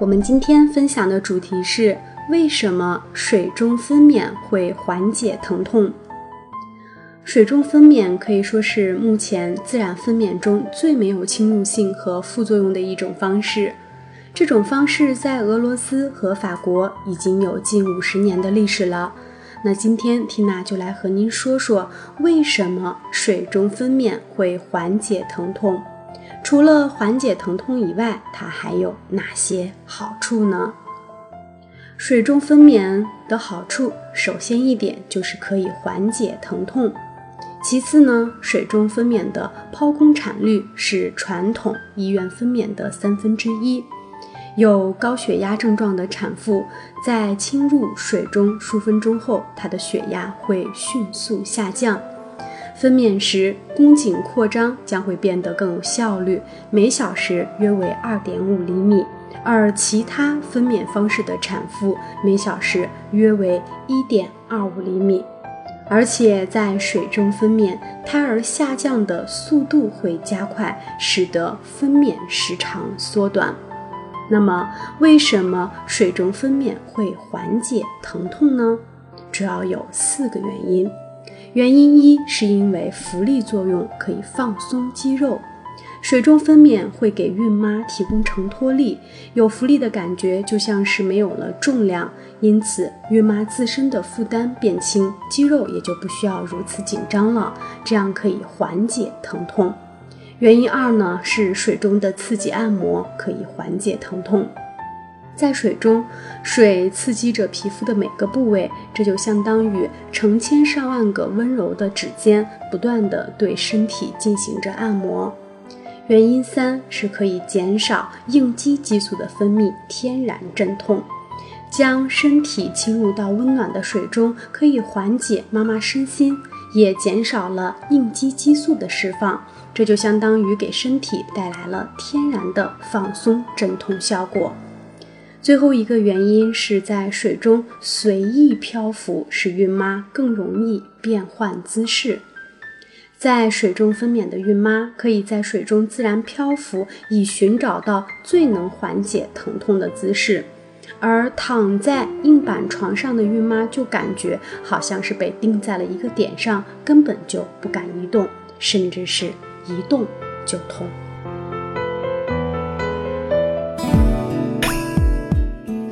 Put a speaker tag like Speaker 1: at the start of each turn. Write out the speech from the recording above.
Speaker 1: 我们今天分享的主题是为什么水中分娩会缓解疼痛？水中分娩可以说是目前自然分娩中最没有侵入性和副作用的一种方式。这种方式在俄罗斯和法国已经有近五十年的历史了。那今天缇娜就来和您说说为什么水中分娩会缓解疼痛。除了缓解疼痛以外，它还有哪些好处呢？水中分娩的好处，首先一点就是可以缓解疼痛。其次呢，水中分娩的剖宫产率是传统医院分娩的三分之一。有高血压症状的产妇在侵入水中数分钟后，她的血压会迅速下降。分娩时，宫颈扩张将会变得更有效率，每小时约为二点五厘米，而其他分娩方式的产妇每小时约为一点二五厘米。而且在水中分娩，胎儿下降的速度会加快，使得分娩时长缩短。那么，为什么水中分娩会缓解疼痛呢？主要有四个原因。原因一是因为浮力作用可以放松肌肉，水中分娩会给孕妈提供承托力，有浮力的感觉就像是没有了重量，因此孕妈自身的负担变轻，肌肉也就不需要如此紧张了，这样可以缓解疼痛。原因二呢是水中的刺激按摩可以缓解疼痛。在水中，水刺激着皮肤的每个部位，这就相当于成千上万个温柔的指尖，不断地对身体进行着按摩。原因三是可以减少应激激素的分泌，天然镇痛。将身体侵入到温暖的水中，可以缓解妈妈身心，也减少了应激激素的释放，这就相当于给身体带来了天然的放松镇痛效果。最后一个原因是在水中随意漂浮，使孕妈更容易变换姿势。在水中分娩的孕妈可以在水中自然漂浮，以寻找到最能缓解疼痛的姿势；而躺在硬板床上的孕妈就感觉好像是被钉在了一个点上，根本就不敢移动，甚至是一动就痛。